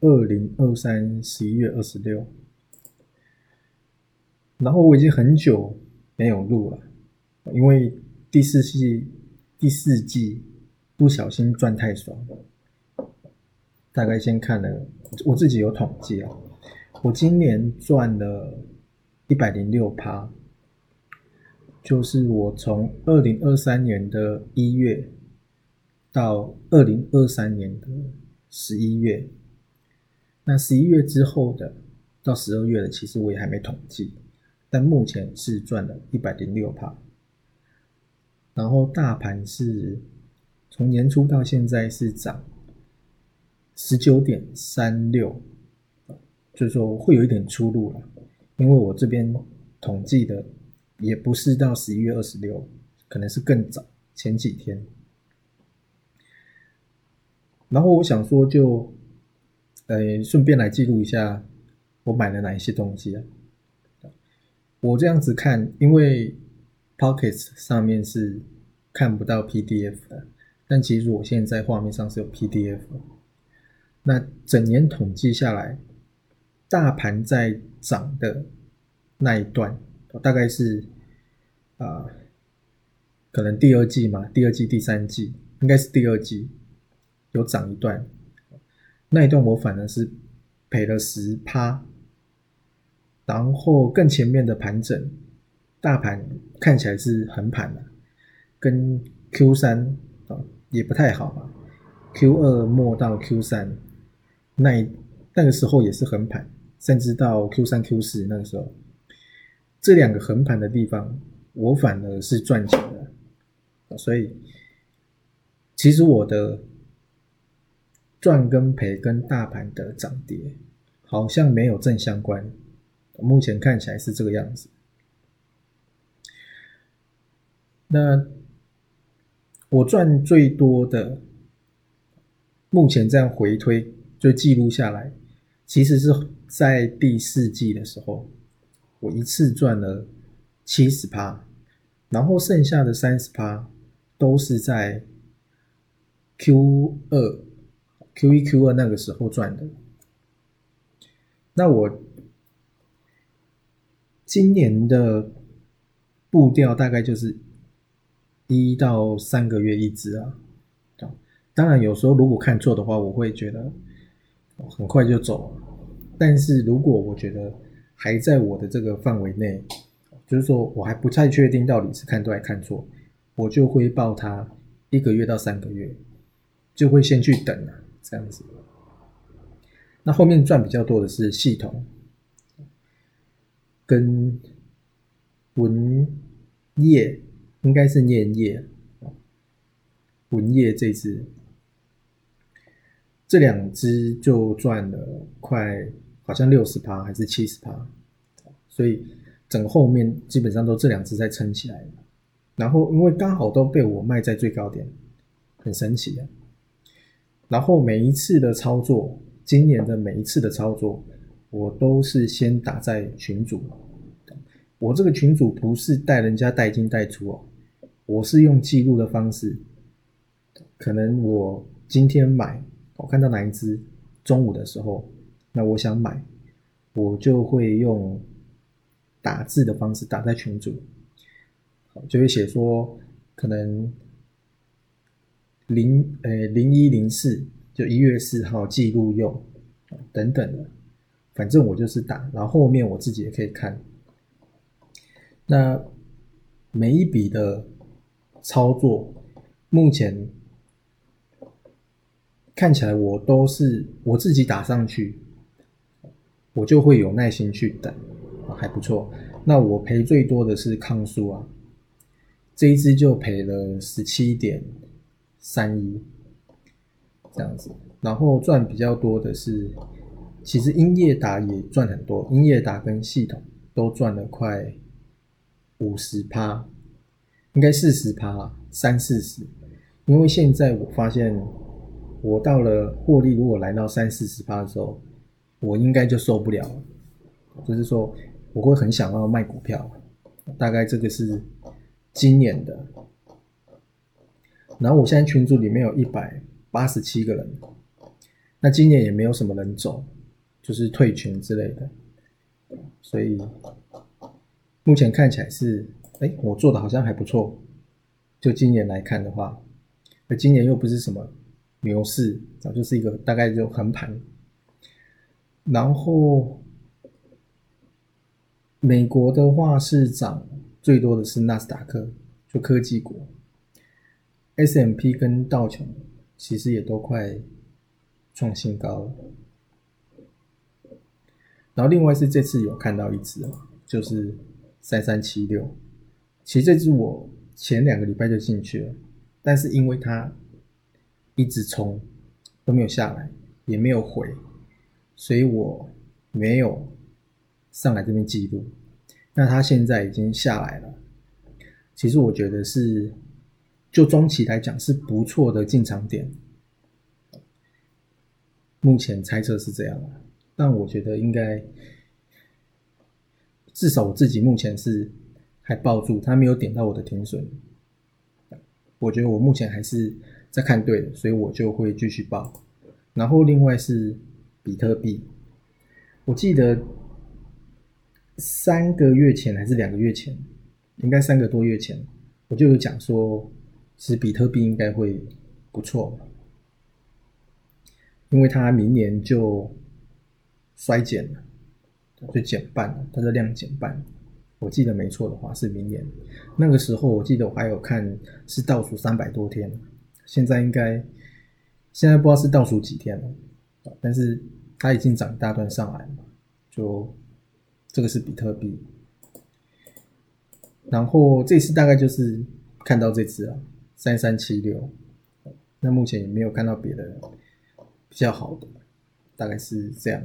二零二三十一月二十六，然后我已经很久没有录了，因为第四季第四季不小心赚太爽，大概先看了，我自己有统计啊，我今年赚了一百零六趴，就是我从二零二三年的一月到二零二三年的。十一月，那十一月之后的到十二月的，其实我也还没统计，但目前是赚了一百零六帕。然后大盘是从年初到现在是涨十九点三六，就是说会有一点出入了，因为我这边统计的也不是到十一月二十六，可能是更早前几天。然后我想说，就，呃，顺便来记录一下我买了哪一些东西啊。我这样子看，因为 Pocket 上面是看不到 PDF 的，但其实我现在画面上是有 PDF。那整年统计下来，大盘在涨的那一段，大概是啊，可能第二季嘛，第二季、第三季，应该是第二季。有涨一段，那一段我反而是赔了十趴，然后更前面的盘整，大盘看起来是横盘的，跟 Q 三啊也不太好嘛，Q 二末到 Q 三那那个时候也是横盘，甚至到 Q 三 Q 四那个时候，这两个横盘的地方，我反而是赚钱的，所以其实我的。赚跟赔跟大盘的涨跌好像没有正相关，目前看起来是这个样子。那我赚最多的，目前这样回推就记录下来，其实是在第四季的时候，我一次赚了七十趴，然后剩下的三十趴都是在 Q 二。Q 一、Q 二那个时候赚的，那我今年的步调大概就是一到三个月一支啊。当然有时候如果看错的话，我会觉得很快就走。但是如果我觉得还在我的这个范围内，就是说我还不太确定到底是看对还看错，我就会报它一个月到三个月，就会先去等了。这样子，那后面赚比较多的是系统跟文业，应该是念业文业这支，这两支就赚了快好像六十趴还是七十趴，所以整个后面基本上都这两支在撑起来然后因为刚好都被我卖在最高点，很神奇啊。然后每一次的操作，今年的每一次的操作，我都是先打在群组。我这个群组不是带人家带进带出哦，我是用记录的方式。可能我今天买，我看到哪一只中午的时候，那我想买，我就会用打字的方式打在群组，就会写说可能。零呃零一零四就一月四号记录用等等的，反正我就是打，然后后面我自己也可以看。那每一笔的操作，目前看起来我都是我自己打上去，我就会有耐心去等，还不错。那我赔最多的是康苏啊，这一支就赔了十七点。三一，这样子。然后赚比较多的是，其实英业达也赚很多，英业达跟系统都赚了快五十趴，应该四十趴，三四十。因为现在我发现，我到了获利如果来到三四十趴的时候，我应该就受不了，就是说我会很想要卖股票，大概这个是今年的。然后我现在群组里面有一百八十七个人。那今年也没有什么人走，就是退群之类的，所以目前看起来是，哎，我做的好像还不错。就今年来看的话，而今年又不是什么牛市，早就是一个大概就横盘。然后美国的话是涨最多的是纳斯达克，就科技股，S M P 跟道琼其实也都快。创新高了，然后另外是这次有看到一只就是三三七六，其实这只我前两个礼拜就进去了，但是因为它一直冲都没有下来，也没有回，所以我没有上来这边记录。那它现在已经下来了，其实我觉得是就中期来讲是不错的进场点。目前猜测是这样但我觉得应该至少我自己目前是还抱住，它没有点到我的停损。我觉得我目前还是在看对的，所以我就会继续报。然后另外是比特币，我记得三个月前还是两个月前，应该三个多月前，我就有讲说，其实比特币应该会不错。因为它明年就衰减了，就减半了，它的量减半。我记得没错的话是明年那个时候，我记得我还有看是倒数三百多天，现在应该现在不知道是倒数几天了，但是它已经涨一大段上来了，就这个是比特币。然后这次大概就是看到这只啊，三三七六，那目前也没有看到别的。比较好的，大概是这样。